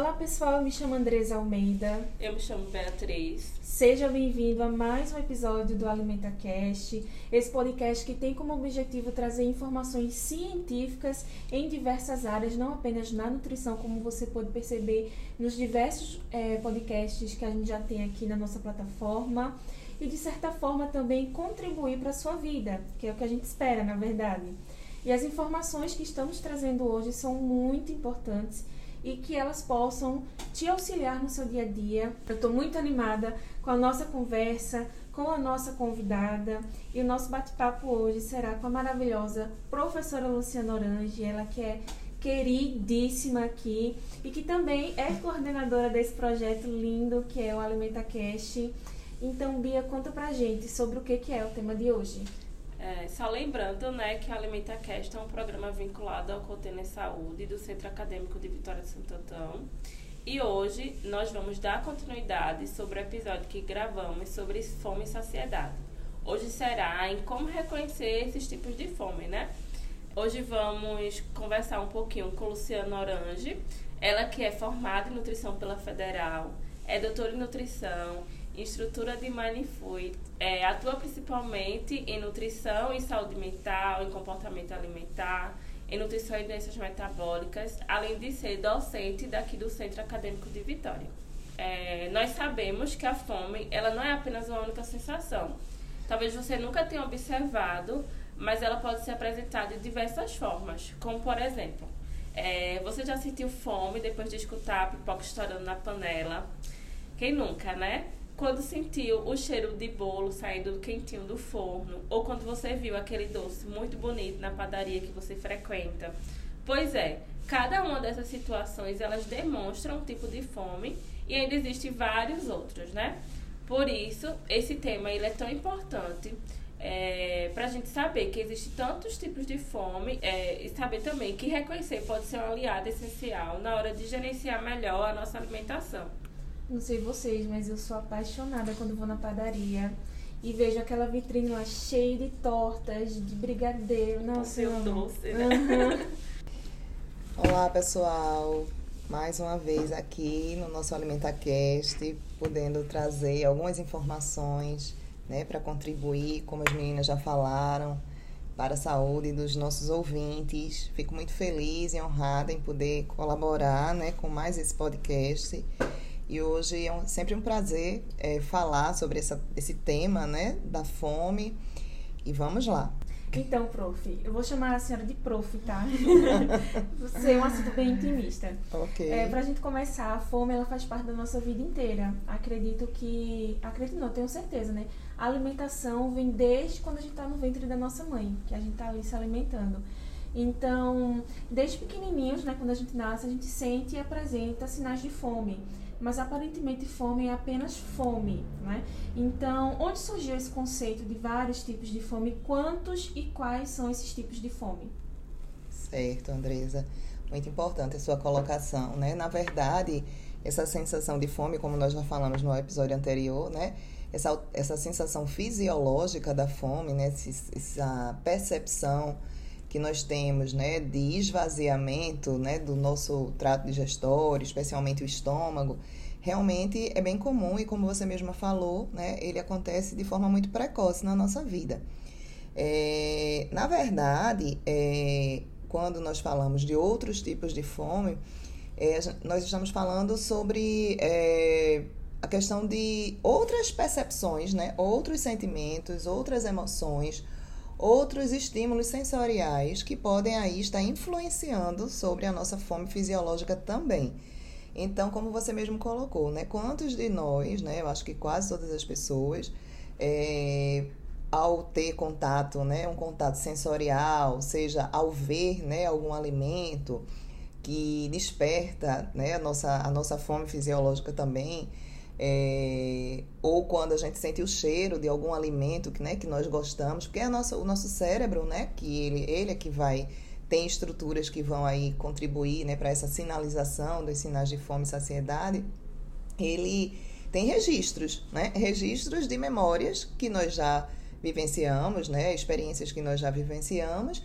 Olá pessoal, eu me chamo Andresa Almeida. Eu me chamo Beatriz. Seja bem-vindo a mais um episódio do Alimenta Cast, esse podcast que tem como objetivo trazer informações científicas em diversas áreas, não apenas na nutrição, como você pode perceber nos diversos é, podcasts que a gente já tem aqui na nossa plataforma, e de certa forma também contribuir para a sua vida, que é o que a gente espera, na verdade. E as informações que estamos trazendo hoje são muito importantes e que elas possam te auxiliar no seu dia a dia. Eu estou muito animada com a nossa conversa, com a nossa convidada e o nosso bate-papo hoje será com a maravilhosa professora Luciana Orange, ela que é queridíssima aqui e que também é coordenadora desse projeto lindo que é o Alimenta Cast. Então, Bia, conta pra gente sobre o que é o tema de hoje. É, só lembrando né, que o AlimentaCast é um programa vinculado ao Container Saúde do Centro Acadêmico de Vitória de Santo Antão. E hoje nós vamos dar continuidade sobre o episódio que gravamos sobre fome e saciedade. Hoje será em como reconhecer esses tipos de fome, né? Hoje vamos conversar um pouquinho com Luciana Orange, ela que é formada em nutrição pela Federal, é doutora em nutrição estrutura de Mindful é, atua principalmente em nutrição e saúde mental, em comportamento alimentar, em nutrição e doenças metabólicas, além de ser docente daqui do Centro Acadêmico de Vitória. É, nós sabemos que a fome ela não é apenas uma única sensação. Talvez você nunca tenha observado, mas ela pode ser apresentada de diversas formas, como por exemplo, é, você já sentiu fome depois de escutar a pipoca estourando na panela? Quem nunca, né? Quando sentiu o cheiro de bolo saindo quentinho do forno, ou quando você viu aquele doce muito bonito na padaria que você frequenta. Pois é, cada uma dessas situações elas demonstram um tipo de fome e ainda existem vários outros, né? Por isso, esse tema ele é tão importante é, para a gente saber que existem tantos tipos de fome é, e saber também que reconhecer pode ser um aliado essencial na hora de gerenciar melhor a nossa alimentação. Não sei vocês, mas eu sou apaixonada quando vou na padaria e vejo aquela vitrine lá cheia de tortas, de brigadeiro. Nossa, eu doce, né? Uhum. Olá, pessoal. Mais uma vez aqui no nosso AlimentaCast, podendo trazer algumas informações né, para contribuir, como as meninas já falaram, para a saúde dos nossos ouvintes. Fico muito feliz e honrada em poder colaborar né, com mais esse podcast e hoje é um, sempre um prazer é, falar sobre essa, esse tema, né, da fome. E vamos lá. Então, prof, eu vou chamar a senhora de prof, tá? Você é um assunto bem intimista. Ok. É, pra gente começar, a fome ela faz parte da nossa vida inteira. Acredito que. Acredito não, tenho certeza, né? A alimentação vem desde quando a gente tá no ventre da nossa mãe, que a gente tá ali se alimentando. Então, desde pequenininhos, né, quando a gente nasce, a gente sente e apresenta sinais de fome mas aparentemente fome é apenas fome, né? Então, onde surgiu esse conceito de vários tipos de fome? Quantos e quais são esses tipos de fome? Certo, Andresa. Muito importante a sua colocação, né? Na verdade, essa sensação de fome, como nós já falamos no episódio anterior, né? Essa, essa sensação fisiológica da fome, né? Essa percepção que nós temos, né, de esvaziamento, né, do nosso trato digestório, especialmente o estômago, realmente é bem comum e como você mesma falou, né, ele acontece de forma muito precoce na nossa vida. É, na verdade, é, quando nós falamos de outros tipos de fome, é, nós estamos falando sobre é, a questão de outras percepções, né, outros sentimentos, outras emoções, outros estímulos sensoriais que podem aí estar influenciando sobre a nossa fome fisiológica também. Então, como você mesmo colocou, né? Quantos de nós, né? Eu acho que quase todas as pessoas é, ao ter contato, né, um contato sensorial, seja ao ver, né, algum alimento que desperta, né, a nossa, a nossa fome fisiológica também, é, ou quando a gente sente o cheiro de algum alimento que, né, que nós gostamos, porque é nosso, o nosso cérebro, né, que ele, ele é que vai tem estruturas que vão aí contribuir, né, para essa sinalização dos sinais de fome e saciedade. Ele tem registros, né, registros de memórias que nós já vivenciamos, né? Experiências que nós já vivenciamos.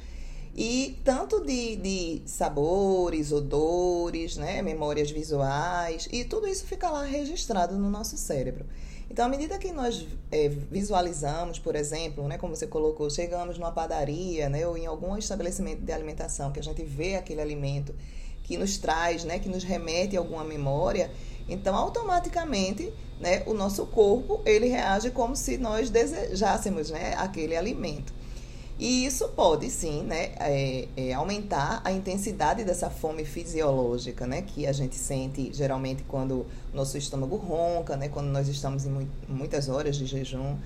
E tanto de, de sabores, odores, né? memórias visuais, e tudo isso fica lá registrado no nosso cérebro. Então, à medida que nós é, visualizamos, por exemplo, né, como você colocou, chegamos numa padaria né, ou em algum estabelecimento de alimentação, que a gente vê aquele alimento que nos traz, né, que nos remete a alguma memória, então automaticamente né, o nosso corpo ele reage como se nós desejássemos né, aquele alimento. E isso pode sim né, é, é, aumentar a intensidade dessa fome fisiológica né, que a gente sente geralmente quando nosso estômago ronca, né, quando nós estamos em muitas horas de jejum.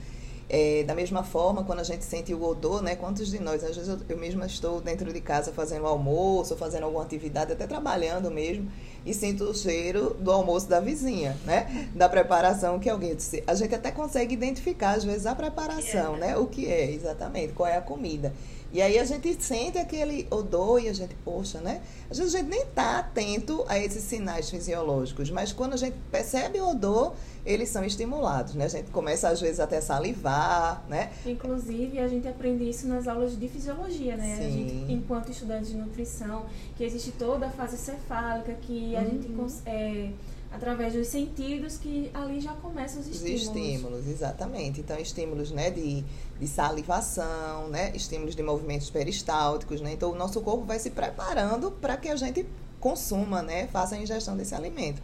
É, da mesma forma, quando a gente sente o odor, né? Quantos de nós, às vezes eu, eu mesma estou dentro de casa fazendo almoço, fazendo alguma atividade, até trabalhando mesmo, e sinto o cheiro do almoço da vizinha, né? Da preparação que alguém disse. A gente até consegue identificar, às vezes, a preparação, né? O que é, exatamente, qual é a comida. E aí a gente sente aquele odor e a gente, poxa, né? Às vezes a gente nem está atento a esses sinais fisiológicos, mas quando a gente percebe o odor, eles são estimulados, né? A gente começa às vezes até a salivar, né? Inclusive, a gente aprende isso nas aulas de fisiologia, né? Sim. A gente, enquanto estudante de nutrição, que existe toda a fase cefálica, que a uhum. gente é, através dos sentidos que ali já começam os estímulos. Os estímulos, exatamente. Então, estímulos né, de, de salivação, né, estímulos de movimentos peristálticos. Né? Então, o nosso corpo vai se preparando para que a gente consuma, né, faça a ingestão desse alimento.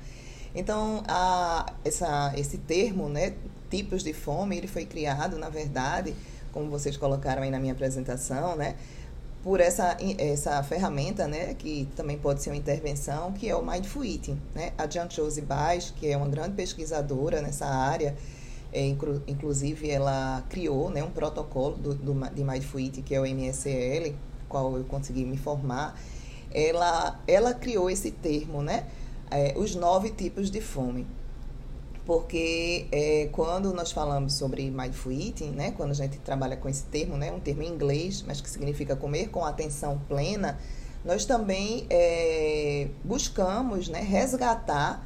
Então, a, essa, esse termo, né, tipos de fome, ele foi criado, na verdade, como vocês colocaram aí na minha apresentação, né, por essa, essa ferramenta, né, que também pode ser uma intervenção, que é o Mindful Eating. Né? A Jan Josie Baez, que é uma grande pesquisadora nessa área, é, inclu, inclusive ela criou né, um protocolo do, do, de Mindful Eating, que é o MSL, qual eu consegui me formar. Ela, ela criou esse termo, né, é, os nove tipos de fome porque é, quando nós falamos sobre mindful eating, né, quando a gente trabalha com esse termo, né, um termo em inglês, mas que significa comer com atenção plena, nós também é, buscamos né, resgatar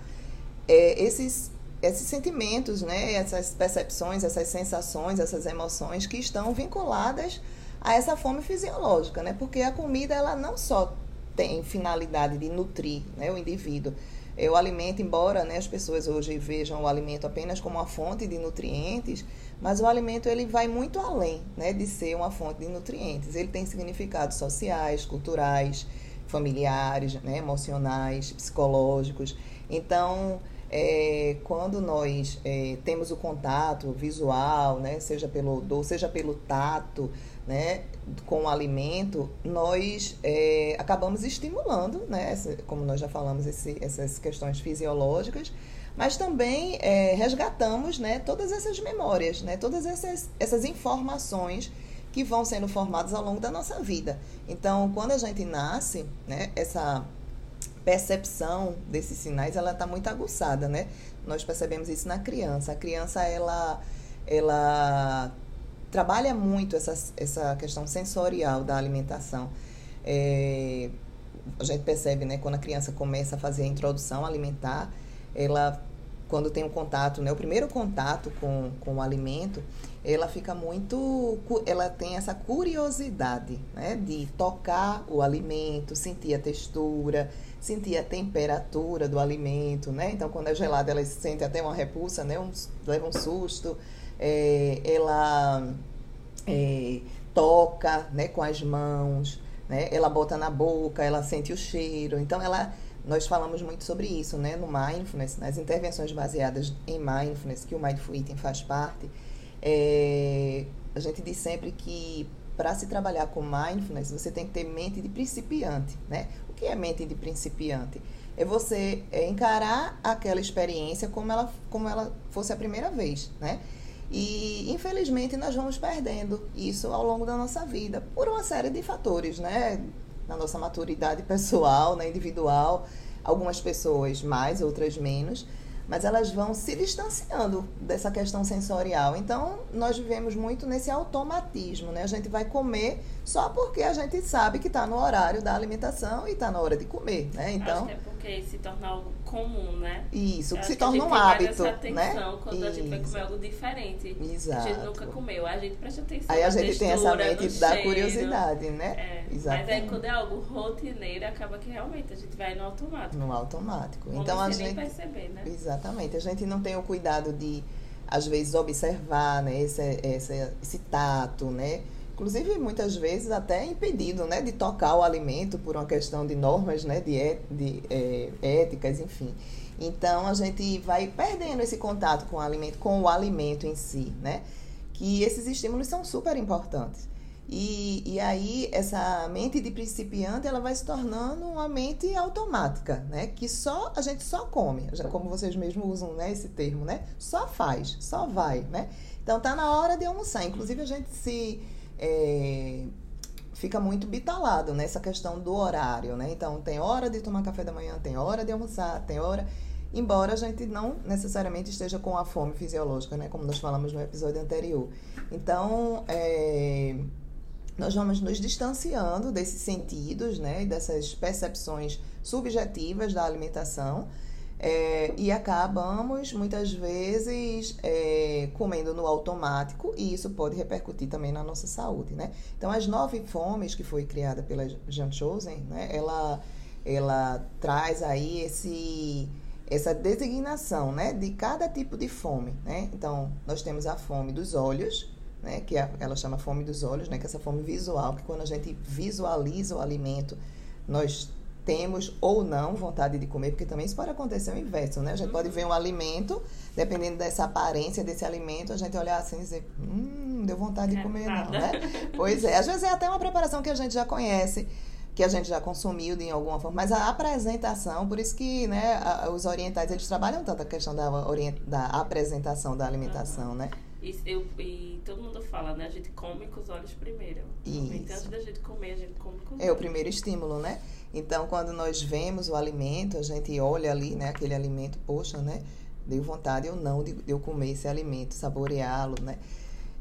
é, esses, esses sentimentos, né, essas percepções, essas sensações, essas emoções que estão vinculadas a essa fome fisiológica, né, porque a comida ela não só tem finalidade de nutrir né, o indivíduo, é, o alimento, embora né, as pessoas hoje vejam o alimento apenas como uma fonte de nutrientes, mas o alimento ele vai muito além né, de ser uma fonte de nutrientes. Ele tem significados sociais, culturais, familiares, né, emocionais, psicológicos. Então, é, quando nós é, temos o contato visual, né, seja pelo odor, seja pelo tato, né, com o alimento, nós é, acabamos estimulando, né, como nós já falamos, esse, essas questões fisiológicas, mas também é, resgatamos né, todas essas memórias, né, todas essas, essas informações que vão sendo formadas ao longo da nossa vida. Então, quando a gente nasce, né, essa percepção desses sinais ela está muito aguçada, né? Nós percebemos isso na criança. A criança ela ela trabalha muito essa, essa questão sensorial da alimentação. É, a gente percebe, né, quando a criança começa a fazer a introdução alimentar, ela, quando tem um contato, né, o primeiro contato com, com o alimento, ela fica muito, ela tem essa curiosidade, né, de tocar o alimento, sentir a textura, sentir a temperatura do alimento, né, então quando é gelado ela sente até uma repulsa, né, um, leva um susto, é, ela é, toca né, com as mãos, né, ela bota na boca, ela sente o cheiro. Então, ela, nós falamos muito sobre isso né, no Mindfulness, nas intervenções baseadas em Mindfulness, que o Mindful Eating faz parte. É, a gente diz sempre que para se trabalhar com Mindfulness, você tem que ter mente de principiante. Né? O que é mente de principiante? É você encarar aquela experiência como ela, como ela fosse a primeira vez, né? E, infelizmente, nós vamos perdendo isso ao longo da nossa vida, por uma série de fatores, né? Na nossa maturidade pessoal, né? individual, algumas pessoas mais, outras menos mas elas vão se distanciando dessa questão sensorial. Então, nós vivemos muito nesse automatismo, né? A gente vai comer só porque a gente sabe que está no horário da alimentação e está na hora de comer, né? Então, Acho que é porque se torna algo comum, né? Isso, que se torna um hábito, né? quando Isso. a gente vai comer algo diferente. Exato. A gente nunca comeu, a gente presta atenção Aí a gente textura, tem essa mente da cheiro, curiosidade, né? É. Exatamente. Mas aí quando é algo rotineiro, acaba que realmente a gente vai no automático. No automático. Como então a gente perceber, né? Exatamente. A gente não tem o cuidado de às vezes observar, né, esse, esse, esse tato, né? Inclusive muitas vezes até impedido né, de tocar o alimento por uma questão de normas né, de, é, de é, éticas, enfim. Então a gente vai perdendo esse contato com o alimento, com o alimento em si, né? Que esses estímulos são super importantes. E, e aí essa mente de principiante ela vai se tornando uma mente automática, né? Que só a gente só come, como vocês mesmos usam né, esse termo, né? Só faz, só vai, né? Então tá na hora de almoçar. Inclusive a gente se é, fica muito bitalado nessa questão do horário, né? Então, tem hora de tomar café da manhã, tem hora de almoçar, tem hora. Embora a gente não necessariamente esteja com a fome fisiológica, né? Como nós falamos no episódio anterior. Então, é, nós vamos nos distanciando desses sentidos, né? Dessas percepções subjetivas da alimentação é, e acabamos muitas vezes é, comendo no automático e isso pode repercutir também na nossa saúde, né? Então, as nove fomes que foi criada pela Jean Chosen, né? Ela, ela traz aí esse essa designação, né? De cada tipo de fome, né? Então, nós temos a fome dos olhos, né? Que é, ela chama fome dos olhos, né? Que é essa fome visual, que quando a gente visualiza o alimento, nós temos ou não vontade de comer, porque também isso pode acontecer o inverso, né? A gente pode ver um alimento, dependendo dessa aparência desse alimento, a gente olhar assim e dizer, hum, deu vontade de é comer, não, né? Pois é, às vezes é até uma preparação que a gente já conhece, que a gente já consumiu de alguma forma, mas a apresentação, por isso que né, os orientais eles trabalham tanto a questão da, da apresentação da alimentação, né? E, eu, e todo mundo fala, né? A gente come com os olhos primeiro. Isso. Então, antes da gente comer, a gente come com os É olhos. o primeiro estímulo, né? Então, quando nós vemos o alimento, a gente olha ali, né, aquele alimento, poxa, né, deu vontade ou não de, eu comer esse alimento, saboreá-lo, né?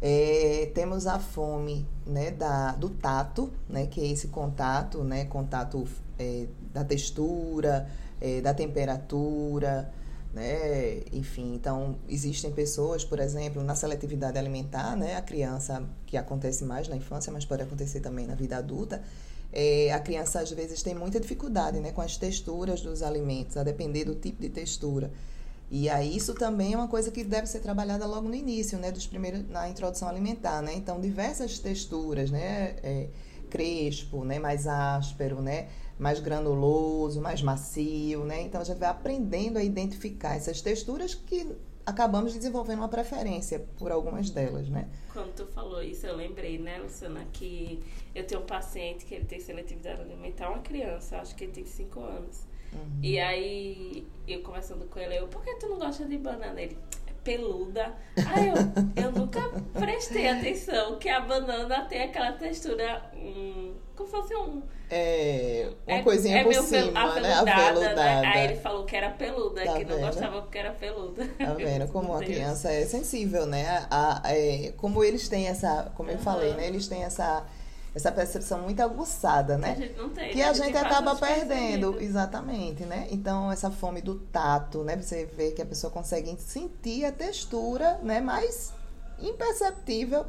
É, temos a fome, né, da, do tato, né, que é esse contato, né, contato é, da textura, é, da temperatura, né, enfim, então existem pessoas, por exemplo, na seletividade alimentar, né, a criança que acontece mais na infância, mas pode acontecer também na vida adulta, é, a criança às vezes tem muita dificuldade né, com as texturas dos alimentos, a depender do tipo de textura. E aí isso também é uma coisa que deve ser trabalhada logo no início, né, dos primeiros na introdução alimentar, né? Então diversas texturas, né, é, crespo, né, mais áspero, né, mais granuloso, mais macio, né? Então a gente vai aprendendo a identificar essas texturas que acabamos desenvolvendo uma preferência por algumas delas, né? Quando tu falou isso, eu lembrei, né, Luciana, que eu tenho um paciente que ele tem seletividade alimentar, uma criança, acho que ele tem 5 anos. Uhum. E aí, eu conversando com ele, eu, por que tu não gosta de banana? Ele, peluda. Aí eu, eu nunca prestei atenção que a banana tem aquela textura, hum, como se fosse um é, uma é, coisinha é por cima, né? Aveludada. Né? Aí ele falou que era peluda, tá que vendo? não gostava porque era peluda. Tá vendo como a criança é sensível, né? A, a, é, como eles têm essa, como eu uhum. falei, né? Eles têm essa essa percepção muito aguçada, né? Que a gente não tem. Que né? a gente acaba perdendo, exatamente, né? Então essa fome do tato, né? Você vê que a pessoa consegue sentir a textura, né? Mais imperceptível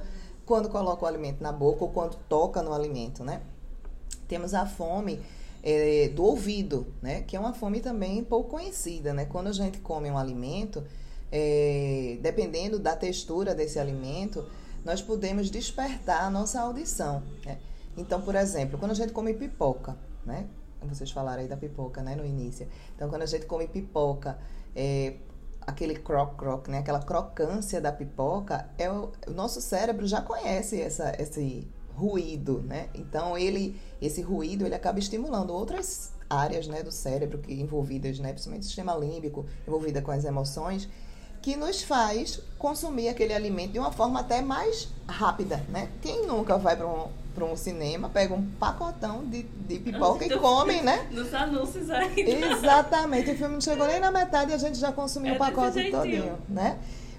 quando coloca o alimento na boca ou quando toca no alimento, né? Temos a fome é, do ouvido, né? Que é uma fome também pouco conhecida, né? Quando a gente come um alimento, é, dependendo da textura desse alimento, nós podemos despertar a nossa audição. Né? Então, por exemplo, quando a gente come pipoca, né? Vocês falaram aí da pipoca, né? No início. Então, quando a gente come pipoca, é, aquele croc-croc, né? Aquela crocância da pipoca, é o, o nosso cérebro já conhece essa, esse ruído, né? Então ele, esse ruído, ele acaba estimulando outras áreas, né, do cérebro que envolvidas, né, principalmente o sistema límbico, envolvida com as emoções, que nos faz consumir aquele alimento de uma forma até mais rápida, né? Quem nunca vai para um, para um cinema, pega um pacotão de, de pipoca e come, né? Nos anúncios aí. Exatamente. O filme não chegou nem na metade e a gente já consumiu É o pacote todinho, né?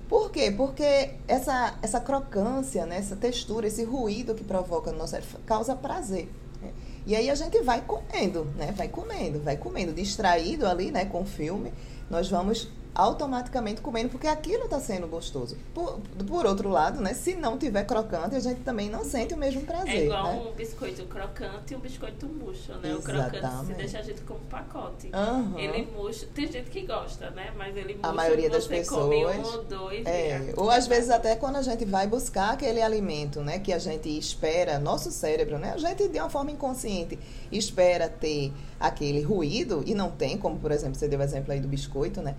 Por quê? Porque essa, essa crocância, né? essa textura, esse ruído que provoca no nosso cérebro causa prazer. né? E aí a gente vai comendo, né? Vai comendo, vai comendo. Distraído ali, né, com o filme, nós vamos automaticamente comendo, porque aquilo está sendo gostoso. Por, por outro lado, né, se não tiver crocante, a gente também não sente o mesmo prazer. É igual né? um biscoito crocante e um biscoito murcho, né? O crocante se Exatamente. deixa a gente como pacote. Aham. Ele murcho. Tem gente que gosta, né? Mas ele murcho, A maioria das você come pessoas, um ou dois. É, ou às vezes até quando a gente vai buscar aquele alimento, né, que a gente espera, nosso cérebro, né, a gente de uma forma inconsciente espera ter aquele ruído e não tem, como por exemplo, você deu o exemplo aí do biscoito, né?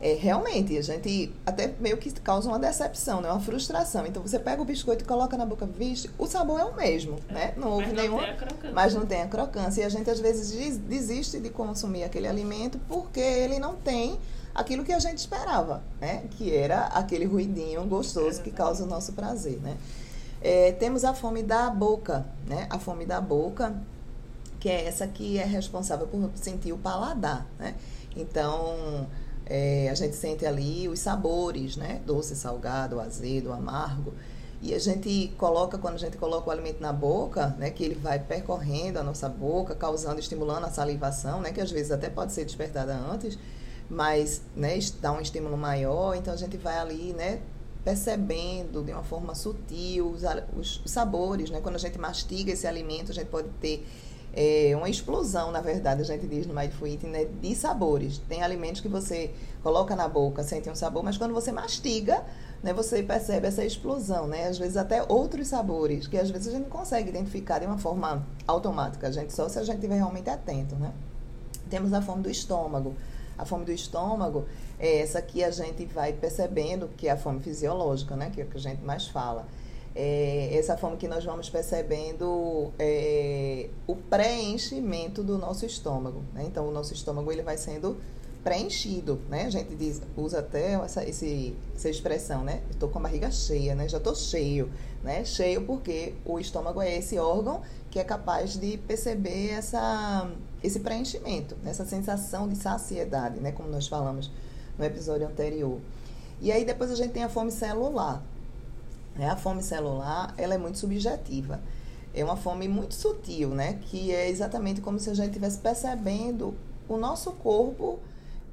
É, realmente, a gente até meio que causa uma decepção, né? uma frustração. Então você pega o biscoito e coloca na boca, vixe, o sabor é o mesmo, né? Não houve crocância. mas não tem a crocância. E a gente às vezes des- desiste de consumir aquele alimento porque ele não tem aquilo que a gente esperava, né? Que era aquele ruidinho gostoso que causa o nosso prazer, né? É, temos a fome da boca, né? A fome da boca, que é essa que é responsável por sentir o paladar, né? Então, é, a gente sente ali os sabores, né? Doce, salgado, azedo, amargo. E a gente coloca, quando a gente coloca o alimento na boca, né, que ele vai percorrendo a nossa boca, causando, estimulando a salivação, né, que às vezes até pode ser despertada antes, mas, né, dá um estímulo maior, então a gente vai ali, né, percebendo de uma forma sutil os, a- os sabores, né, quando a gente mastiga esse alimento, a gente pode ter é, uma explosão, na verdade, a gente diz no Mindful Eating, né, de sabores. Tem alimentos que você coloca na boca, sente um sabor, mas quando você mastiga, né, você percebe essa explosão, né? Às vezes até outros sabores, que às vezes a gente não consegue identificar de uma forma automática, a gente só se a gente estiver realmente atento, né? Temos a fome do estômago. A fome do estômago é essa que a gente vai percebendo que é a fome fisiológica, né? Que é o que a gente mais fala. É essa fome que nós vamos percebendo é, o preenchimento do nosso estômago. Né? Então, o nosso estômago ele vai sendo preenchido, né? A gente diz, usa até essa, esse, essa expressão, né? Estou com a barriga cheia, né? Já estou cheio, né? Cheio porque o estômago é esse órgão que é capaz de perceber essa, esse preenchimento, né? essa sensação de saciedade, né? Como nós falamos no episódio anterior. E aí depois a gente tem a fome celular. Né? A fome celular, ela é muito subjetiva. É uma fome muito sutil, né? Que é exatamente como se a gente estivesse percebendo o nosso corpo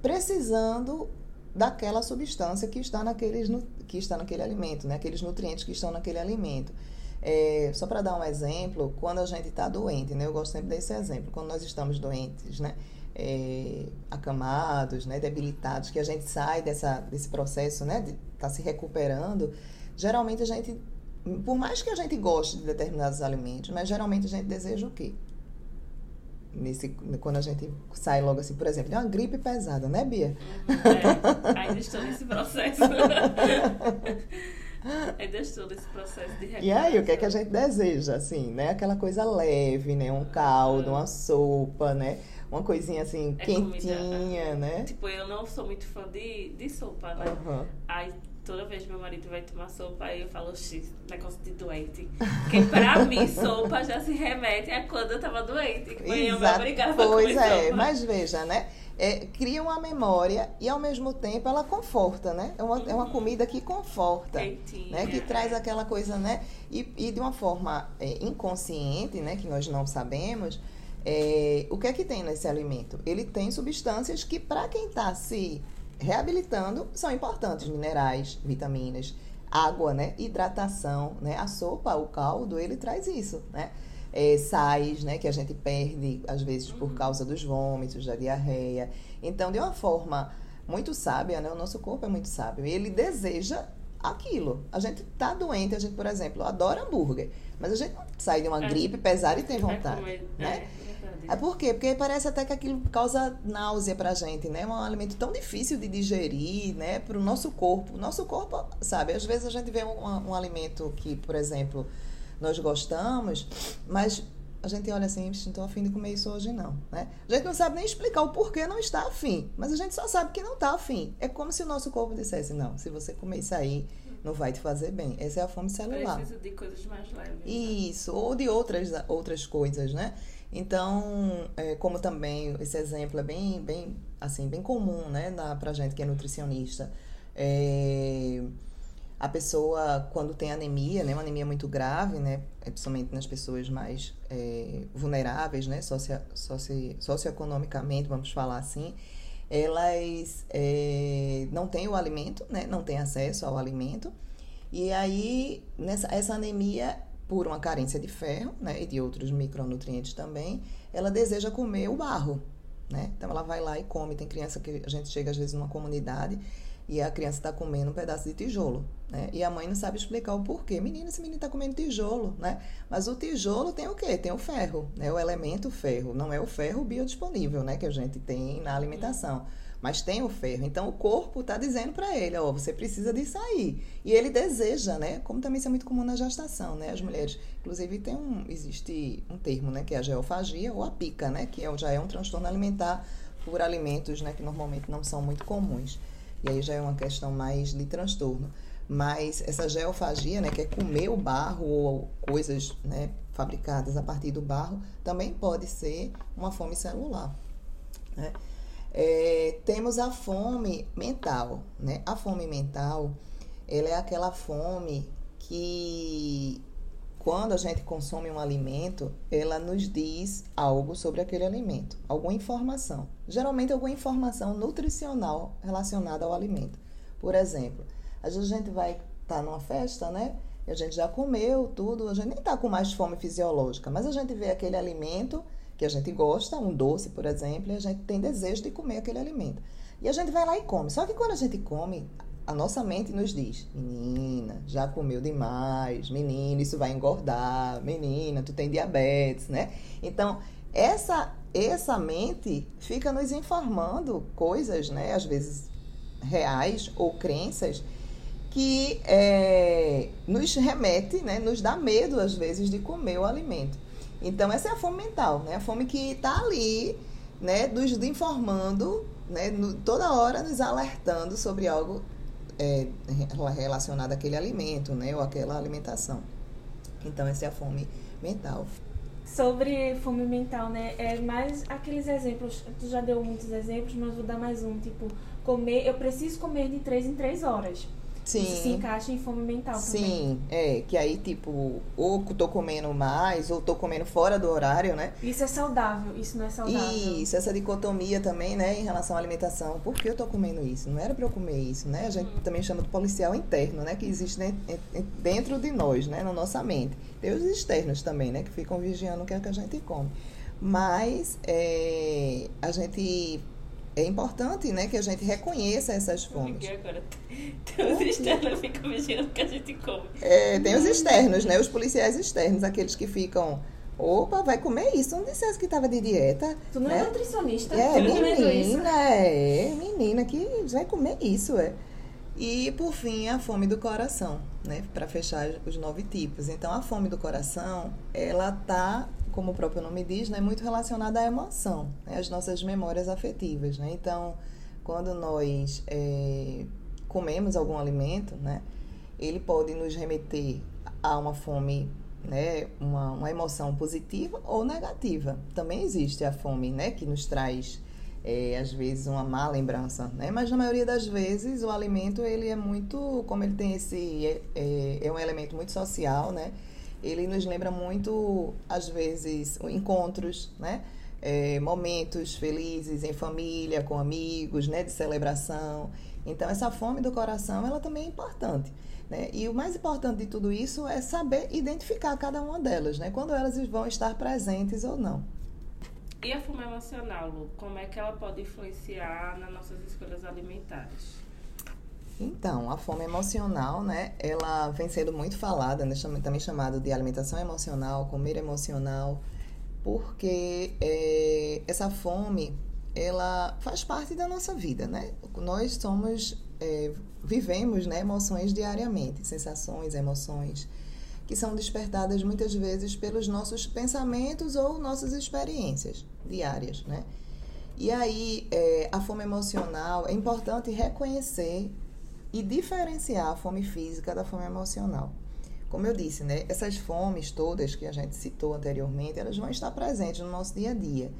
precisando daquela substância que está, naqueles, que está naquele alimento, né? Aqueles nutrientes que estão naquele alimento. É, só para dar um exemplo, quando a gente está doente, né? Eu gosto sempre desse exemplo. Quando nós estamos doentes, né? É, acamados, né? Debilitados, que a gente sai dessa, desse processo, né? De estar se recuperando. Geralmente a gente, por mais que a gente goste de determinados alimentos, mas geralmente a gente deseja o quê? Nesse, quando a gente sai logo assim, por exemplo, de uma gripe pesada, né, Bia? É, ainda estou nesse processo. ainda estou nesse processo de recuperação. E aí, o que é que a gente deseja, assim, né? Aquela coisa leve, né? Um caldo, uma sopa, né? Uma coisinha assim, É quentinha, comida, né? Tipo, eu não sou muito fã de, de sopa, né? Aí toda vez meu marido vai tomar sopa, aí eu falo, X, negócio de doente. Porque pra mim, sopa já se remete a quando eu tava doente. Que mãe eu me Exato. obrigava a Pois comer é, sopa. mas veja, né? É, cria uma memória e ao mesmo tempo ela conforta, né? É uma, é uma comida que conforta. Quentinha. né, que traz aquela coisa, né, e, e de uma forma é, inconsciente, né, que nós não sabemos, é, o que é que tem nesse alimento? Ele tem substâncias que, para quem está se reabilitando, são importantes, minerais, vitaminas, água, né, hidratação, né, a sopa, o caldo, ele traz isso, né, é, sais, né, que a gente perde, às vezes, por causa dos vômitos, da diarreia. Então, de uma forma muito sábia, né, o nosso corpo é muito sábio, e ele deseja aquilo. A gente tá doente, a gente, por exemplo, adora hambúrguer, mas a gente não sai de uma É. gripe pesada e tem Vai vontade, comer, né? É, por quê? Porque parece até que aquilo causa náusea pra gente, né? É um alimento tão difícil de digerir, né? Pro nosso corpo. O nosso corpo, sabe? Às vezes a gente vê um, um alimento que, por exemplo, nós gostamos, mas a gente olha assim, não estou afim de comer isso hoje não, né? A gente não sabe nem explicar o porquê não está afim, mas a gente só sabe que não está afim. É como se o nosso corpo dissesse, não, se você comer isso aí, não vai te fazer bem. Essa é a fome celular. Preciso de coisas mais leves. Né? Isso, ou de outras, outras coisas, né? Então, é, como também esse exemplo é bem, bem, assim, bem comum, né, na, pra gente que é nutricionista. É, a pessoa, quando tem anemia, né, uma anemia muito grave, né, é principalmente nas pessoas mais é, vulneráveis, né, socio, socio, socioeconomicamente, vamos falar assim, elas é, não têm o alimento, né, não têm acesso ao alimento, e aí nessa, essa anemia, por uma carência de ferro, né, e de outros micronutrientes também, ela deseja comer o barro, né, então ela vai lá e come, tem criança que a gente chega às vezes numa comunidade e a criança está comendo um pedaço de tijolo, né? E a mãe não sabe explicar o porquê. Menina, esse menino está comendo tijolo, né? Mas o tijolo tem o quê? Tem o ferro, né? O elemento ferro. Não é o ferro biodisponível, né? Que a gente tem na alimentação. Mas tem o ferro. Então, o corpo está dizendo para ele, ó, você precisa disso aí. E ele deseja, né? Como também isso é muito comum na gestação, né? As mulheres, inclusive, tem um, existe um termo, né? Que é a geofagia ou a pica, né? Que é, já é um transtorno alimentar por alimentos, né? Que normalmente não são muito comuns. E aí já é uma questão mais de transtorno. Mas essa geofagia, né, que é comer o barro ou coisas né, fabricadas a partir do barro, também pode ser uma fome celular. Né? É, temos a fome mental. Né? A fome mental ela é aquela fome que quando a gente consome um alimento, ela nos diz algo sobre aquele alimento, alguma informação. Geralmente, alguma informação nutricional relacionada ao alimento. Por exemplo, às vezes a gente vai estar tá numa festa, né? E a gente já comeu tudo, a gente nem está com mais fome fisiológica, mas a gente vê aquele alimento que a gente gosta, um doce, por exemplo, e a gente tem desejo de comer aquele alimento. E a gente vai lá e come. Só que quando a gente come, a nossa mente nos diz: menina, já comeu demais, menina, isso vai engordar, menina, tu tem diabetes, né? Então, essa essa mente fica nos informando coisas, né, às vezes reais ou crenças que é, nos remete, né, nos dá medo às vezes de comer o alimento. Então essa é a fome mental, né, a fome que está ali, né, nos informando, né, no, toda hora nos alertando sobre algo é, relacionada àquele alimento, né? Ou àquela alimentação. Então, essa é a fome mental. Sobre fome mental, né? É mais aqueles exemplos. Tu já deu muitos exemplos, mas vou dar mais um. Tipo, comer. Eu preciso comer de três em três horas. Sim. Isso se encaixa em fome mental também. Sim, é. Que aí, tipo, ou tô comendo mais, ou tô comendo fora do horário, né? Isso é saudável, isso não é saudável. Isso, essa dicotomia também, né, em relação à alimentação. Por que eu tô comendo isso? Não era para eu comer isso, né? A gente hum. também chama de policial interno, né? Que existe dentro de nós, né? Na nossa mente. Tem os externos também, né? Que ficam vigiando o que é que a gente come. Mas é, a gente é importante, né, que a gente reconheça essas fomes. agora. Tem os externos que ficam vigiando que a gente come. É, tem os externos, né, os policiais externos, aqueles que ficam Opa, vai comer isso. Não dissesse que estava de dieta. Tu não é né? é nutricionista. É, menina, é, menina que vai comer isso, é. E, por fim, a fome do coração, né? Para fechar os nove tipos. Então, a fome do coração, ela tá como o próprio nome diz, né, muito relacionada à emoção, né, às nossas memórias afetivas. Né? Então, quando nós é, comemos algum alimento, né, ele pode nos remeter a uma fome, né, uma, uma emoção positiva ou negativa. Também existe a fome, né, que nos traz é, às vezes uma má lembrança, né? Mas na maioria das vezes o alimento ele é muito, como ele tem esse é, é, é um elemento muito social, né? Ele nos lembra muito, às vezes, encontros, né? É, momentos felizes em família, com amigos, né? De celebração. Então, essa fome do coração, ela também é importante. Né? E o mais importante de tudo isso é saber identificar cada uma delas, né? Quando elas vão estar presentes ou não. E a fome emocional, Lu? Como é que ela pode influenciar nas nossas escolhas alimentares? Então, a fome emocional, né, ela vem sendo muito falada, né, também chamado de alimentação emocional, comer emocional, porque é, essa fome, ela faz parte da nossa vida, né? Nós somos, é, vivemos, né, emoções diariamente, sensações, emoções, que são despertadas muitas vezes pelos nossos pensamentos ou nossas experiências diárias, né? E aí, é, a fome emocional, é importante reconhecer e diferenciar a fome física da fome emocional. Como eu disse, né, essas fomes todas que a gente citou anteriormente, elas vão estar presentes no nosso dia a dia.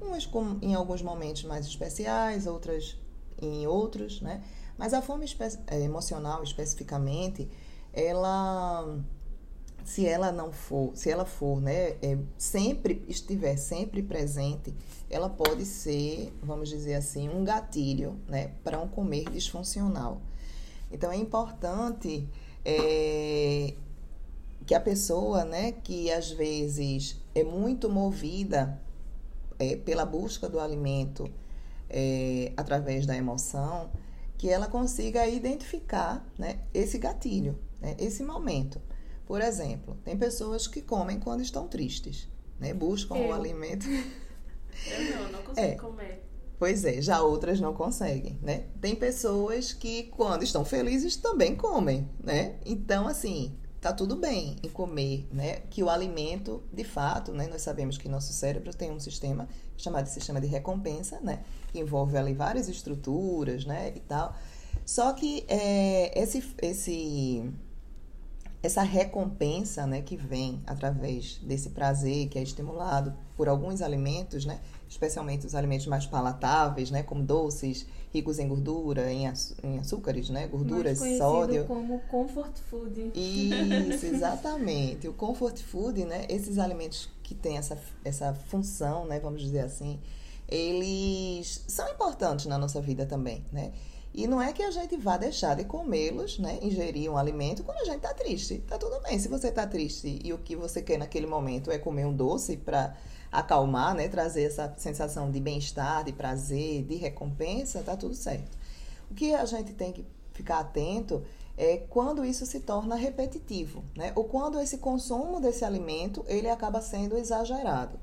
Umas com, em alguns momentos mais especiais, outras em outros, né? Mas a fome é, emocional, especificamente, ela se ela não for, se ela for, né, é, sempre estiver sempre presente, ela pode ser, vamos dizer assim, um gatilho, né, para um comer disfuncional. Então é importante é, que a pessoa, né, que às vezes é muito movida é, pela busca do alimento é, através da emoção, que ela consiga identificar, né, esse gatilho, né, esse momento. Por exemplo, tem pessoas que comem quando estão tristes, né? Buscam eu. o alimento. Eu não, não consigo é. comer. Pois é, já outras não conseguem, né? Tem pessoas que quando estão felizes também comem, né? Então, assim, tá tudo bem em comer, né? Que o alimento, de fato, né? Nós sabemos que nosso cérebro tem um sistema chamado sistema de recompensa, né? Que envolve ali várias estruturas, né? E tal. Só que é, esse, esse essa recompensa né, que vem através desse prazer que é estimulado por alguns alimentos, né, especialmente os alimentos mais palatáveis, né, como doces, ricos em gordura, em, em açúcares, né, gorduras, mais sódio. como comfort food. Isso, exatamente. o comfort food, né, esses alimentos que têm essa, essa função, né, vamos dizer assim, eles são importantes na nossa vida também, né? E não é que a gente vá deixar de comê-los, né? Ingerir um alimento quando a gente tá triste. Tá tudo bem. Se você tá triste e o que você quer naquele momento é comer um doce para acalmar, né? Trazer essa sensação de bem-estar, de prazer, de recompensa, tá tudo certo. O que a gente tem que ficar atento é quando isso se torna repetitivo, né? Ou quando esse consumo desse alimento ele acaba sendo exagerado.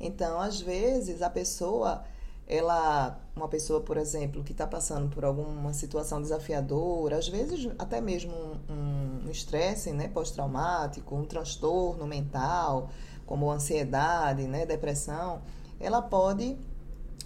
Então, às vezes a pessoa ela, uma pessoa, por exemplo, que está passando por alguma situação desafiadora, às vezes até mesmo um estresse um né, pós-traumático, um transtorno mental, como ansiedade, né, depressão, ela pode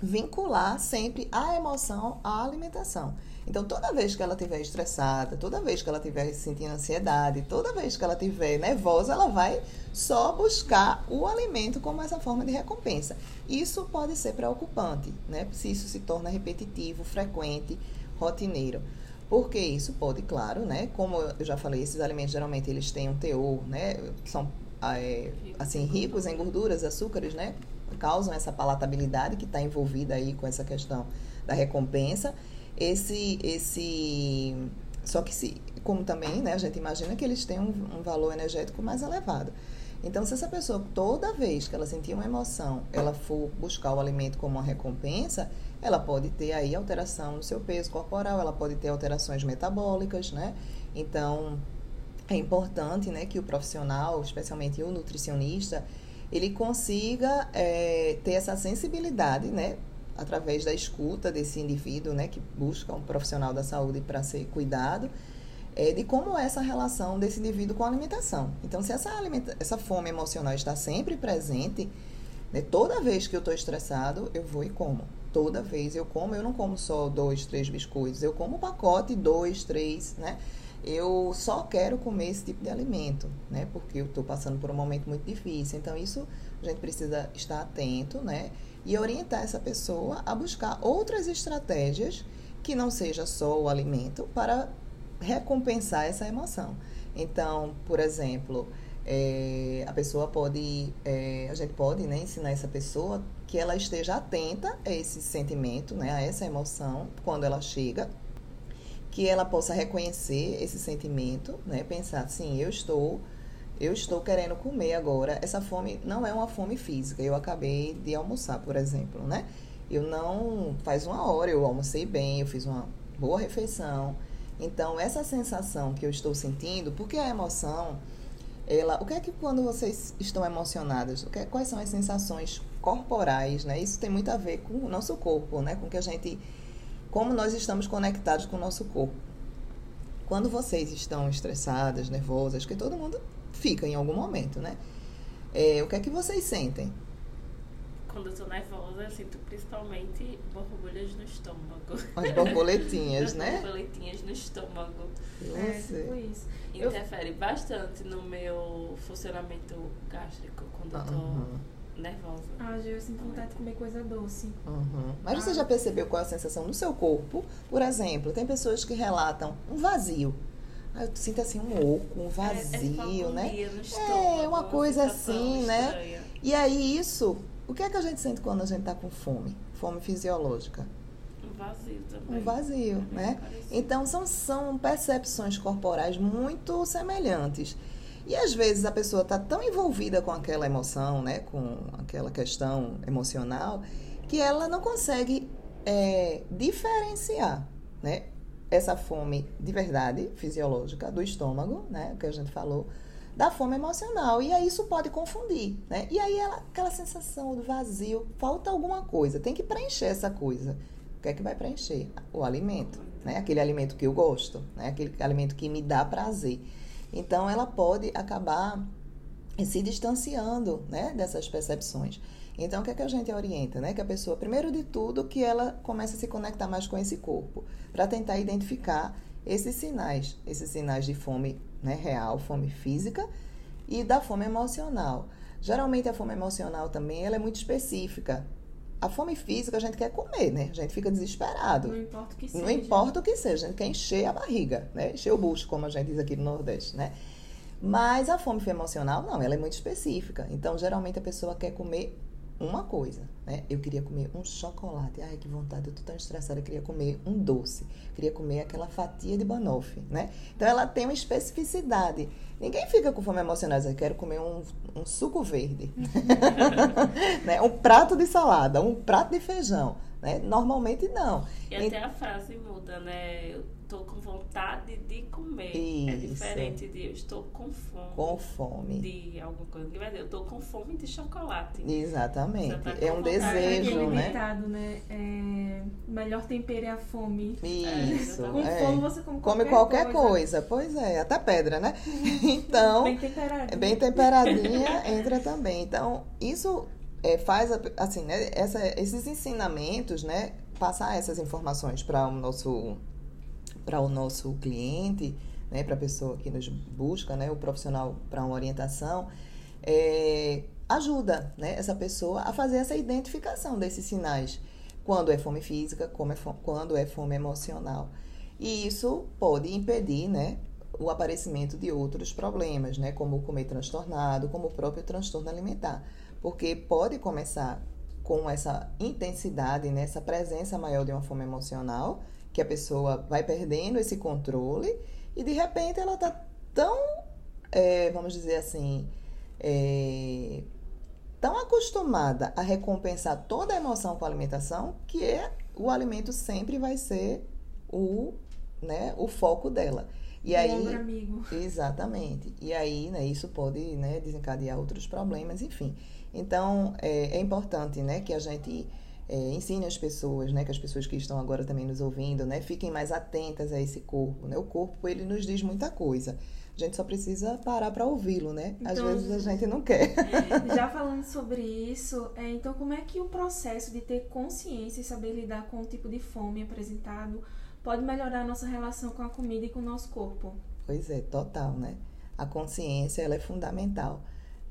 vincular sempre a emoção à alimentação. Então, toda vez que ela estiver estressada, toda vez que ela estiver sentindo ansiedade, toda vez que ela estiver nervosa, ela vai só buscar o alimento como essa forma de recompensa. Isso pode ser preocupante, né? Se isso se torna repetitivo, frequente, rotineiro. Porque isso pode, claro, né? Como eu já falei, esses alimentos geralmente eles têm um teor, né? São assim ricos em gorduras, açúcares, né? Causam essa palatabilidade que está envolvida aí com essa questão da recompensa esse esse só que se como também né a gente imagina que eles têm um, um, valor energético mais elevado então se essa pessoa toda vez que ela sentir uma emoção ela for buscar o alimento como uma recompensa ela pode ter aí alteração no seu peso corporal ela pode ter alterações metabólicas né então é importante né que o profissional especialmente o nutricionista ele consiga é, ter essa sensibilidade né através da escuta desse indivíduo, né, que busca um profissional da saúde para ser cuidado, é, de como é essa relação desse indivíduo com a alimentação. Então, se essa, alimenta essa fome emocional está sempre presente, né, toda vez que eu estou estressado, eu vou e como. Toda vez eu como, eu não como só dois, três biscoitos, eu como um pacote, dois, três, né? Eu só quero comer esse tipo de alimento, né? Porque eu estou passando por um momento muito difícil. Então, isso a gente precisa estar atento, né? e orientar essa pessoa a buscar outras estratégias que não seja só o alimento para recompensar essa emoção. Então, por exemplo, é, a pessoa pode, é, a gente pode né, ensinar essa pessoa que ela esteja atenta a esse sentimento, né, a essa emoção quando ela chega, que ela possa reconhecer esse sentimento, né, pensar assim, eu estou eu estou querendo comer agora. Essa fome não é uma fome física. Eu acabei de almoçar, por exemplo, né? Eu não. Faz uma hora eu almocei bem, eu fiz uma boa refeição. Então, essa sensação que eu estou sentindo, porque a emoção, ela. O que é que quando vocês estão emocionadas? O que, é, quais são as sensações corporais, né? Isso tem muito a ver com o nosso corpo, né? Com que a gente. Como nós estamos conectados com o nosso corpo. Quando vocês estão estressadas, nervosas, que todo mundo fica em algum momento, né? É, o que é que vocês sentem? Quando eu tô nervosa, eu sinto principalmente borbulhas no estômago. As borboletinhas, né? borboletinhas no estômago. É, tipo isso. Interfere eu... bastante no meu funcionamento gástrico quando eu tô uhum. Nervosa. Ah, eu sinto vontade de comer coisa doce. Uhum. Mas ah. você já percebeu qual é a sensação no seu corpo? Por exemplo, tem pessoas que relatam um vazio. Ah, eu sinto assim um oco, um vazio, é, é né? Estômago, é, uma coisa assim, né? E aí isso o que é que a gente sente quando a gente está com fome? Fome fisiológica. Um vazio também. Um vazio, é né? Parecido. Então, são, são percepções corporais muito semelhantes. E às vezes a pessoa está tão envolvida com aquela emoção, né? Com aquela questão emocional, que ela não consegue é, diferenciar, né? Essa fome de verdade fisiológica do estômago, né? Que a gente falou da fome emocional. E aí isso pode confundir, né? E aí ela, aquela sensação do vazio, falta alguma coisa, tem que preencher essa coisa. O que é que vai preencher? O alimento, né? Aquele alimento que eu gosto, né? Aquele alimento que me dá prazer. Então ela pode acabar se distanciando, né, dessas percepções. Então, o que é que a gente orienta? Né? Que a pessoa, primeiro de tudo, que ela comece a se conectar mais com esse corpo, para tentar identificar esses sinais, esses sinais de fome né, real, fome física, e da fome emocional. Geralmente a fome emocional também ela é muito específica. A fome física a gente quer comer, né? A gente fica desesperado. Não importa o que seja. Não importa o que seja, a gente quer encher a barriga, né? Encher o bucho, como a gente diz aqui no Nordeste, né? Mas a fome emocional, não, ela é muito específica. Então, geralmente a pessoa quer comer uma coisa, né? Eu queria comer um chocolate. Ai, que vontade, eu tô tão estressada, eu queria comer um doce. Eu queria comer aquela fatia de banoffee, né? Então ela tem uma especificidade. Ninguém fica com fome emocional, eu quero comer um, um suco verde. né? Um prato de salada, um prato de feijão, né? Normalmente não. E até a frase muda, né? Estou com vontade de comer. É Isso. É diferente de eu estou com fome. Com fome. De alguma coisa. Eu estou com fome de chocolate. Exatamente. Tá é um desejo, é né? né? É, melhor tempero é a fome. Isso. É, com é. fome você come, come qualquer, qualquer coisa. coisa. Pois é, até pedra, né? Então. Bem temperadinha. Bem temperadinha entra também. Então, isso é, faz, assim, né? Essa, esses ensinamentos, né? Passar essas informações para o nosso para o nosso cliente, né, para a pessoa que nos busca, né, o profissional para uma orientação, é, ajuda né, essa pessoa a fazer essa identificação desses sinais, quando é fome física, é fome, quando é fome emocional. E isso pode impedir né, o aparecimento de outros problemas, né, como comer transtornado, como o próprio transtorno alimentar, porque pode começar com essa intensidade, né, presença maior de uma fome emocional, que a pessoa vai perdendo esse controle e de repente ela está tão, é, vamos dizer assim, é, tão acostumada a recompensar toda a emoção com a alimentação que é, o alimento sempre vai ser o, né, o foco dela. E aí, amigo. Exatamente. E aí, né, isso pode né, desencadear outros problemas, enfim. Então, é, é importante né, que a gente é, ensine as pessoas, né, que as pessoas que estão agora também nos ouvindo, né, fiquem mais atentas a esse corpo, né? O corpo ele nos diz muita coisa. A gente só precisa parar para ouvi-lo, né? Às então, vezes a gente não quer. Já falando sobre isso, é, então como é que o processo de ter consciência e saber lidar com o tipo de fome apresentado pode melhorar a nossa relação com a comida e com o nosso corpo? Pois é, total, né? A consciência ela é fundamental.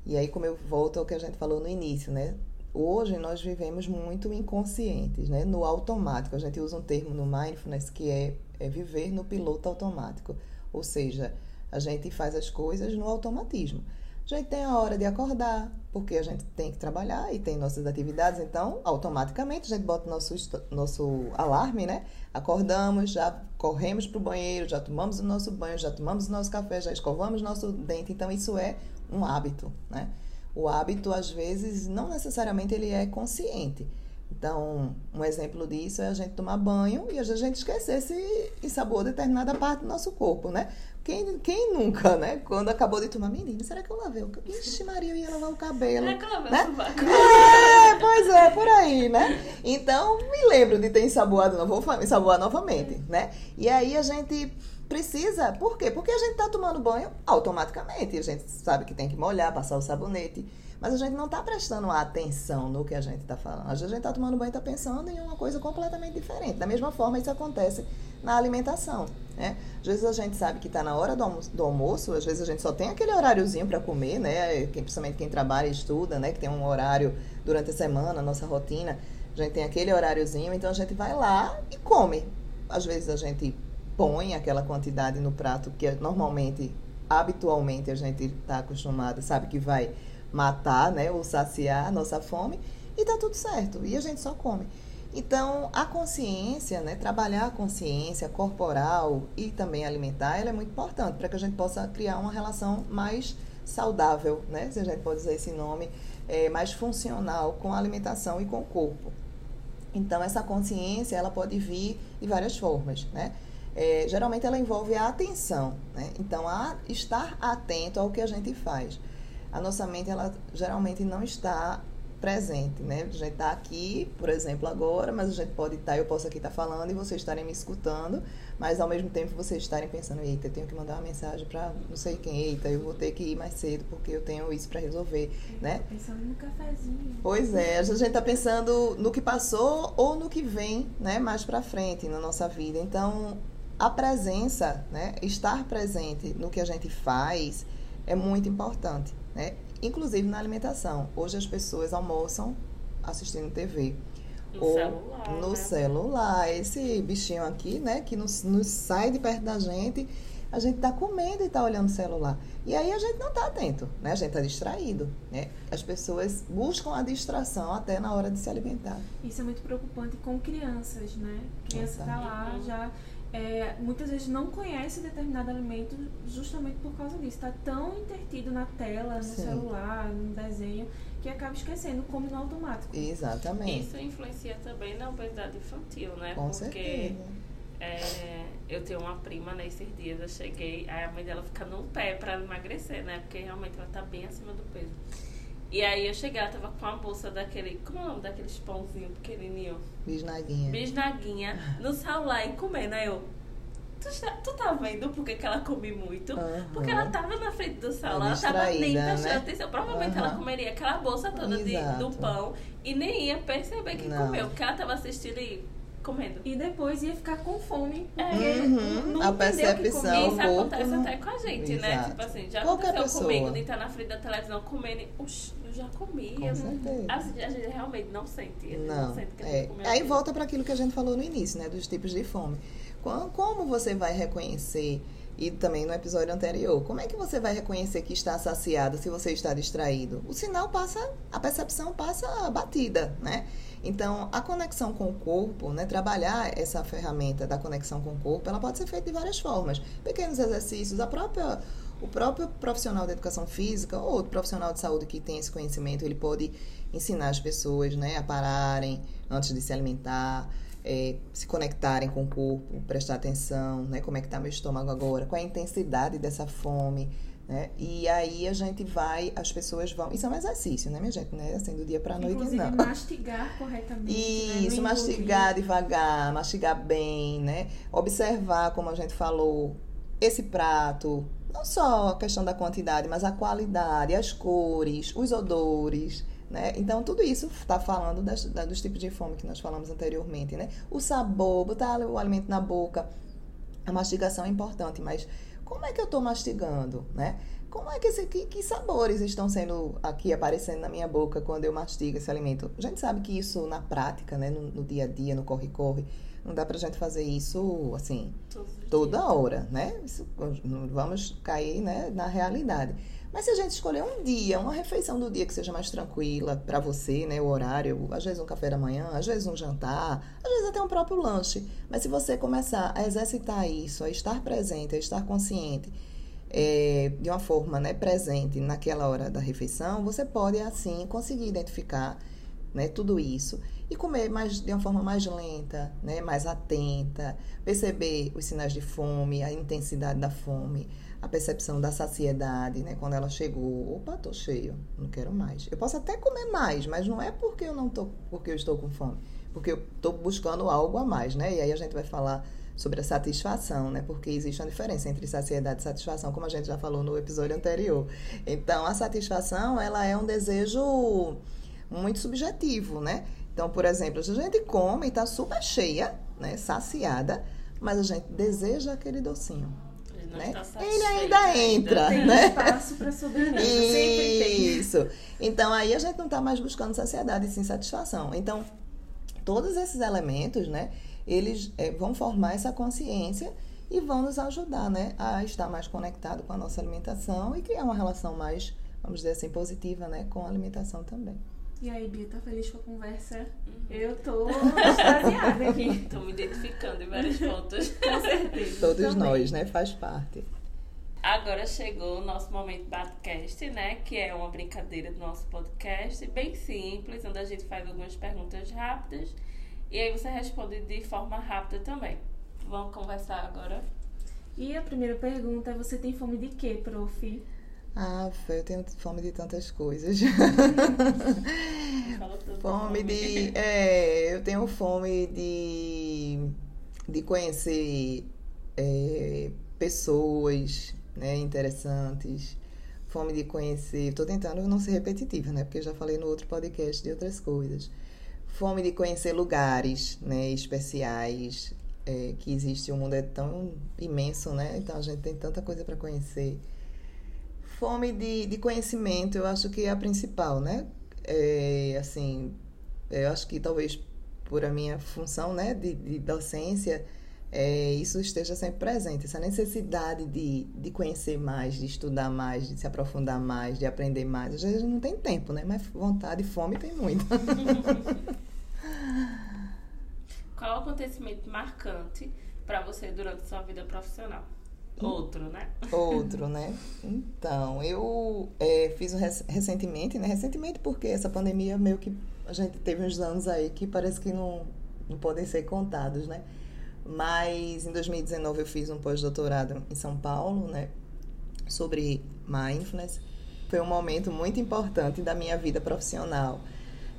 E aí, como eu volto ao que a gente falou no início, né? Hoje nós vivemos muito inconscientes, né? no automático. A gente usa um termo no mindfulness que é, é viver no piloto automático. Ou seja, a gente faz as coisas no automatismo. A gente tem a hora de acordar, porque a gente tem que trabalhar e tem nossas atividades, então automaticamente a gente bota nosso, nosso alarme, né? Acordamos, já corremos para o banheiro, já tomamos o nosso banho, já tomamos o nosso café, já escovamos nosso dente, então isso é um hábito, né? O hábito às vezes não necessariamente ele é consciente. Então, um exemplo disso é a gente tomar banho e a gente esquecer se ensaboou determinada parte do nosso corpo, né? Quem, quem nunca, né? Quando acabou de tomar, menina, será que eu lavei o cabelo? Ixi, Maria, eu ia lavar o cabelo. Será que eu lavei né? o É, pois é, por aí, né? Então, me lembro de ter ensaboado, não vou ensaboar novamente, né? E aí a gente precisa, por quê? Porque a gente está tomando banho automaticamente. A gente sabe que tem que molhar, passar o sabonete. Mas a gente não está prestando atenção no que a gente está falando. Às vezes a gente está tomando banho e está pensando em uma coisa completamente diferente. Da mesma forma, isso acontece na alimentação. Né? Às vezes a gente sabe que está na hora do almoço, do almoço, às vezes a gente só tem aquele horáriozinho para comer, né? principalmente quem trabalha e estuda, né? que tem um horário durante a semana, a nossa rotina. A gente tem aquele horáriozinho, então a gente vai lá e come. Às vezes a gente põe aquela quantidade no prato que normalmente, habitualmente, a gente está acostumado, sabe que vai matar, né, ou saciar a nossa fome, e tá tudo certo. E a gente só come. Então, a consciência, né, trabalhar a consciência corporal e também alimentar, ela é muito importante para que a gente possa criar uma relação mais saudável, né, se a gente pode usar esse nome, é, mais funcional com a alimentação e com o corpo. Então, essa consciência, ela pode vir de várias formas, né? É, geralmente, ela envolve a atenção, né? Então, a estar atento ao que a gente faz a nossa mente ela geralmente não está presente, né? A gente está aqui, por exemplo, agora, mas a gente pode estar, tá, eu posso aqui estar tá falando e vocês estarem me escutando, mas ao mesmo tempo vocês estarem pensando, eita, eu tenho que mandar uma mensagem para não sei quem, eita, eu vou ter que ir mais cedo porque eu tenho isso para resolver, eu né? Pensando no cafezinho. Pois é, a gente está pensando no que passou ou no que vem, né, mais para frente na nossa vida. Então, a presença, né, estar presente no que a gente faz é muito importante né? Inclusive na alimentação. Hoje as pessoas almoçam assistindo TV. No ou celular. No né? celular. Esse bichinho aqui, né, que nos, nos sai de perto da gente, a gente está comendo e está olhando o celular. E aí a gente não está atento, né? A gente está distraído, né? As pessoas buscam a distração até na hora de se alimentar. Isso é muito preocupante com crianças, né? Criança está lá já é, muitas vezes não conhece determinado alimento justamente por causa disso. Está tão intertido na tela, no Sim. celular, no desenho, que acaba esquecendo, come no automático. Exatamente. Isso influencia também na obesidade infantil, né? Com Porque certeza. É, eu tenho uma prima nesses né, dias, eu cheguei, aí a mãe dela fica no pé para emagrecer, né? Porque realmente ela tá bem acima do peso. E aí eu cheguei, ela tava com a bolsa daquele. Como é o nome daqueles pãozinhos pequenininho? Bisnaguinha. Bisnaguinha no celular e comendo. Aí eu. Tu, tá, tu tá vendo por que, que ela come muito? Uhum. Porque ela tava na frente do celular, ela tava nem prestando né? atenção. Provavelmente uhum. ela comeria aquela bolsa toda de, do pão e nem ia perceber que Não. comeu, porque ela tava assistindo e comendo. E depois ia ficar com fome. É. Uhum. Não a percepção. Isso acontece até com a gente, né? Exato. né? Tipo assim, já Qualquer aconteceu pessoa. comigo de estar na frente da televisão comendo e, Uxi, eu já comi. Com certeza. A, a gente realmente não sente. Não. não sente que é. Aí volta para aquilo que a gente falou no início, né? Dos tipos de fome. Como você vai reconhecer e também no episódio anterior. Como é que você vai reconhecer que está saciado se você está distraído? O sinal passa, a percepção passa batida, né? Então, a conexão com o corpo, né, trabalhar essa ferramenta da conexão com o corpo, ela pode ser feita de várias formas. Pequenos exercícios, a própria o próprio profissional de educação física ou outro profissional de saúde que tem esse conhecimento, ele pode ensinar as pessoas né, a pararem antes de se alimentar, é, se conectarem com o corpo, prestar atenção, né, como é que está meu estômago agora, qual é a intensidade dessa fome, né? E aí a gente vai, as pessoas vão. Isso é um exercício, né, minha gente? Não é assim do dia para noite, Inclusive, não. mastigar corretamente. Né? Isso, né? mastigar devagar, mastigar bem, né? Observar, como a gente falou, esse prato. Não só a questão da quantidade, mas a qualidade, as cores, os odores. Né? Então, tudo isso está falando das, dos tipos de fome que nós falamos anteriormente. Né? O sabor, botar o alimento na boca. A mastigação é importante, mas como é que eu estou mastigando, né? Como é que, esse, que, que, sabores estão sendo aqui aparecendo na minha boca quando eu mastigo esse alimento? A gente sabe que isso na prática, né, no, no dia a dia, no corre-corre, não dá pra gente fazer isso assim toda hora, né? Isso, vamos cair né, na realidade. Mas se a gente escolher um dia, uma refeição do dia que seja mais tranquila para você, né, o horário, às vezes um café da manhã, às vezes um jantar, às vezes até um próprio lanche. Mas se você começar a exercitar isso, a estar presente, a estar consciente, é, de uma forma né, presente naquela hora da refeição, você pode assim conseguir identificar né, tudo isso e comer mais de uma forma mais lenta, né, mais atenta, perceber os sinais de fome, a intensidade da fome, a percepção da saciedade, né? Quando ela chegou, opa, tô cheio, não quero mais. Eu posso até comer mais, mas não é porque eu não tô, porque eu estou com fome, porque eu estou buscando algo a mais, né? E aí a gente vai falar sobre a satisfação, né? Porque existe uma diferença entre saciedade e satisfação, como a gente já falou no episódio anterior. Então, a satisfação, ela é um desejo muito subjetivo, né? Então, por exemplo, se a gente come e está super cheia, né, saciada, mas a gente deseja aquele docinho. Ele, né? Ele ainda entra, Tem né? espaço para tem. Isso. Então aí a gente não está mais buscando saciedade sim satisfação. Então, todos esses elementos, né, eles é, vão formar essa consciência e vão nos ajudar, né, a estar mais conectado com a nossa alimentação e criar uma relação mais, vamos dizer assim, positiva, né, com a alimentação também. E aí, Bia, tá feliz com a conversa? Uhum. Eu tô extasiada aqui. Estou me identificando em vários pontos. Com certeza. Todos também. nós, né, faz parte. Agora chegou o nosso momento podcast, né? Que é uma brincadeira do nosso podcast, bem simples, onde a gente faz algumas perguntas rápidas e aí você responde de forma rápida também. Vamos conversar agora? E a primeira pergunta é: você tem fome de quê, prof? Ah, eu tenho fome de tantas coisas. Fala tudo. Fome de. É, eu tenho fome de, de conhecer é, pessoas né, interessantes. Fome de conhecer. Estou tentando não ser repetitiva, né? Porque eu já falei no outro podcast de outras coisas. Fome de conhecer lugares né, especiais. É, que existe, o mundo é tão imenso, né? Então a gente tem tanta coisa para conhecer. Fome de, de conhecimento, eu acho que é a principal, né? É, assim, eu acho que talvez por a minha função né, de, de docência, é, isso esteja sempre presente, essa necessidade de, de conhecer mais, de estudar mais, de se aprofundar mais, de aprender mais. Às vezes não tem tempo, né? Mas vontade e fome tem muito. Qual o acontecimento marcante para você durante sua vida profissional? Outro, né? Outro, né? Então, eu é, fiz um rec- recentemente, né? Recentemente porque essa pandemia meio que a gente teve uns anos aí que parece que não, não podem ser contados, né? Mas em 2019 eu fiz um pós-doutorado em São Paulo, né? Sobre mindfulness. Foi um momento muito importante da minha vida profissional.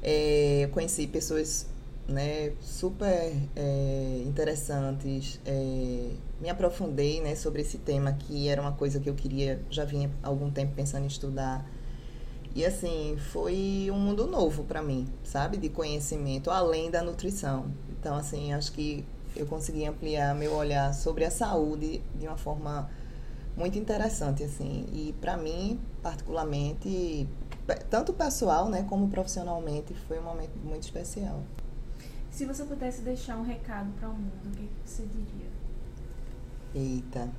É, conheci pessoas né, super é, interessantes. É, me aprofundei né, sobre esse tema que era uma coisa que eu queria, já vinha há algum tempo pensando em estudar. E assim, foi um mundo novo para mim, sabe? De conhecimento, além da nutrição. Então, assim, acho que eu consegui ampliar meu olhar sobre a saúde de uma forma muito interessante, assim. E para mim, particularmente, tanto pessoal, né, como profissionalmente, foi um momento muito especial. Se você pudesse deixar um recado para o mundo, o que você diria? Eita,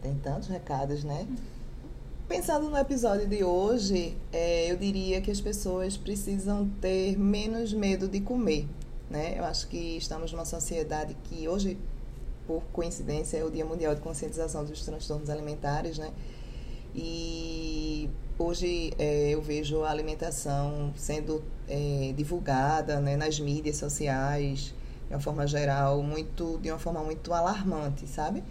tem tantos recados, né? Pensando no episódio de hoje, é, eu diria que as pessoas precisam ter menos medo de comer, né? Eu acho que estamos numa sociedade que hoje, por coincidência, é o Dia Mundial de Conscientização dos Transtornos Alimentares, né? E hoje é, eu vejo a alimentação sendo é, divulgada né, nas mídias sociais, de uma forma geral, muito, de uma forma muito alarmante, sabe?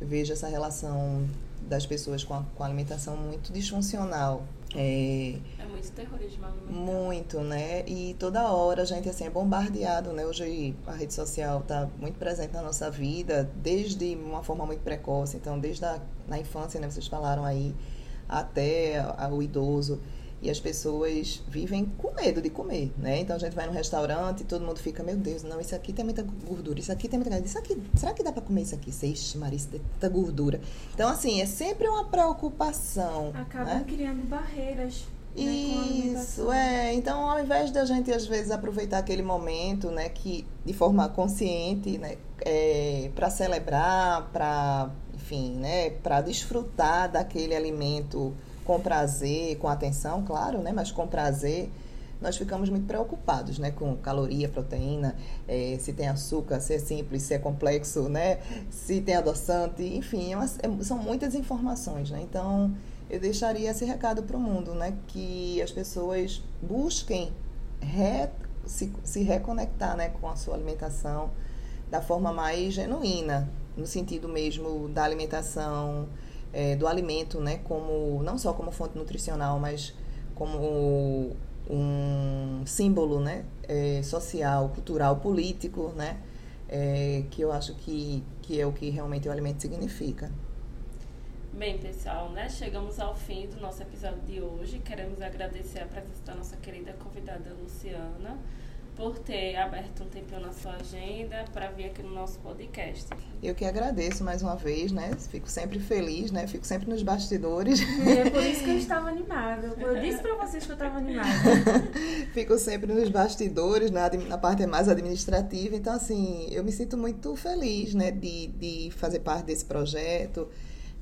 Eu vejo essa relação das pessoas com a, com a alimentação muito disfuncional. É, É muito terrorismo alimentar. muito, né? E toda hora a gente assim é bombardeado, né? Hoje a rede social está muito presente na nossa vida, desde uma forma muito precoce, então desde a na infância, né? Vocês falaram aí até o idoso e as pessoas vivem com medo de comer, né? Então a gente vai num restaurante e todo mundo fica, meu Deus, não, isso aqui tem muita gordura, isso aqui tem muita gordura, isso aqui, será que dá para comer isso aqui? Ixi, Maria, isso tem tanta gordura. Então assim, é sempre uma preocupação, Acabam né? criando barreiras né, Isso, é. Então, ao invés da gente, às vezes, aproveitar aquele momento, né, que de forma consciente, né, é, para celebrar, para, enfim, né, para desfrutar daquele alimento com prazer, com atenção, claro, né, mas com prazer, nós ficamos muito preocupados, né, com caloria, proteína, é, se tem açúcar, se é simples, se é complexo, né, se tem adoçante, enfim, é uma- é- são muitas informações, né, então eu deixaria esse recado para o mundo, né? Que as pessoas busquem re- se, se reconectar né, com a sua alimentação da forma mais genuína, no sentido mesmo da alimentação, eh, do alimento, né? Como, não só como fonte nutricional, mas como um símbolo né? eh, social, cultural, político, né? é, que eu acho que, que é o que realmente o alimento significa. Bem, pessoal, né? Chegamos ao fim do nosso episódio de hoje. Queremos agradecer a presença da nossa querida convidada Luciana por ter aberto um tempinho na sua agenda para vir aqui no nosso podcast. Eu que agradeço mais uma vez, né? Fico sempre feliz, né? Fico sempre nos bastidores. É por isso que eu estava animada. Eu disse para vocês que eu estava animada. Fico sempre nos bastidores, na, na parte mais administrativa. Então, assim, eu me sinto muito feliz, né? De, de fazer parte desse projeto.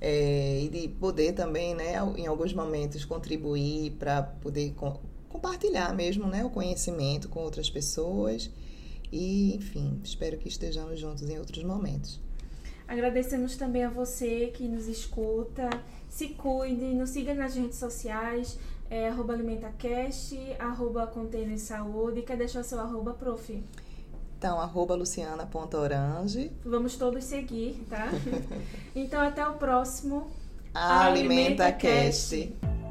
É, e de poder também, né, em alguns momentos, contribuir para poder compartilhar mesmo né, o conhecimento com outras pessoas. E, enfim, espero que estejamos juntos em outros momentos. Agradecemos também a você que nos escuta. Se cuide, nos siga nas redes sociais, é, arroba AlimentaCast, arroba Container Saúde. Quer deixar seu arroba, prof? Então, arroba luciana.orange. Vamos todos seguir, tá? então, até o próximo. AlimentaCast. Alimenta